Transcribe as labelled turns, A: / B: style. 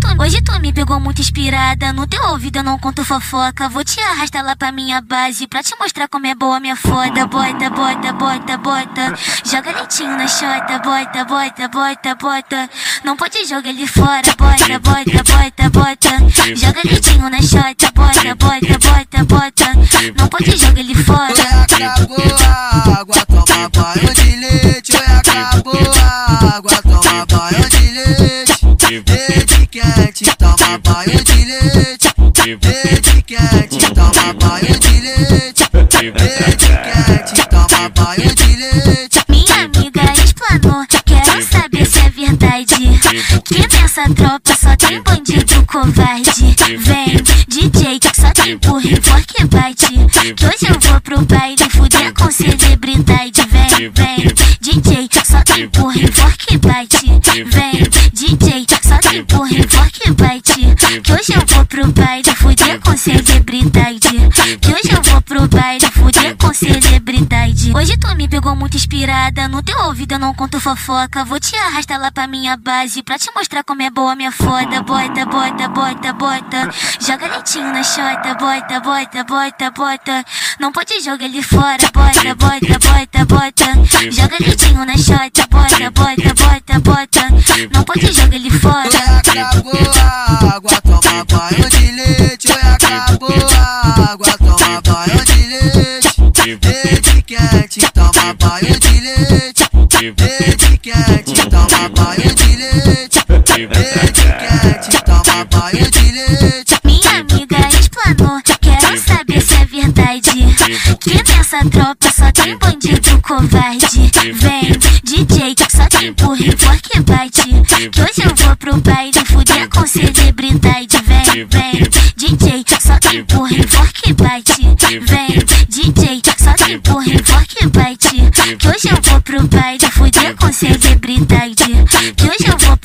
A: tu, hoje tu me pegou muito inspirada. No teu ouvido eu não conto fofoca. Vou te arrastar lá pra minha base pra te mostrar como é boa minha foda. Bota, bota, bota, bota. Joga leitinho na chota. Bota, bota, bota, bota. Não pode jogar ele fora. Bota, bota, bota, bota. Joga leitinho na chota. Bota, bota, bota, bota. Não pode jogar ele fora.
B: Oi, acabou a água, toma banho de leite. Oi, acabou a água, toma. Banho de leite. Banho de leite. Banho de leite.
A: Minha amiga explanou, quero saber se é verdade. Que nessa tropa só tem bandido covarde. Vem, DJ, só tem empurra e fork bate. Que hoje eu vou pro baile fuder com celebridade. Vem, vem, DJ, só tem empurra e fork bate. Vem, DJ, tem empurra e fork bate. Que hoje eu vou pro baile fuder com celebridade. Que hoje eu vou pro baile fuder com celebridade. Hoje tu me pegou muito inspirada. No teu ouvido eu não conto fofoca. Vou te arrastar lá pra minha base pra te mostrar como é boa minha foda. Bota, bota, bota, bota. Joga leitinho na chota. Bota, bota, bota, bota. Não pode jogar ele fora. Bota, bota, bota, bota. Joga leitinho na chota. Bota, bota, bota, bota. Não pode jogar ele fora.
B: Água, toma banho de leite. Leite toma banho de leite. Leite toma banho de leite. Leite toma banho de leite.
A: Minha amiga explanou, quero saber se é verdade. Que nessa tropa só tem bandido covarde. Vem, DJ, só tem empurra e fork bate. Que hoje eu vou pro baile fuder com celebridade. Vem, DJ, só tem empurra e fork bate. Vem, DJ, só tem empurra e fork bate. Que hoje eu vou pro baile fuder com celebridade. Que hoje eu vou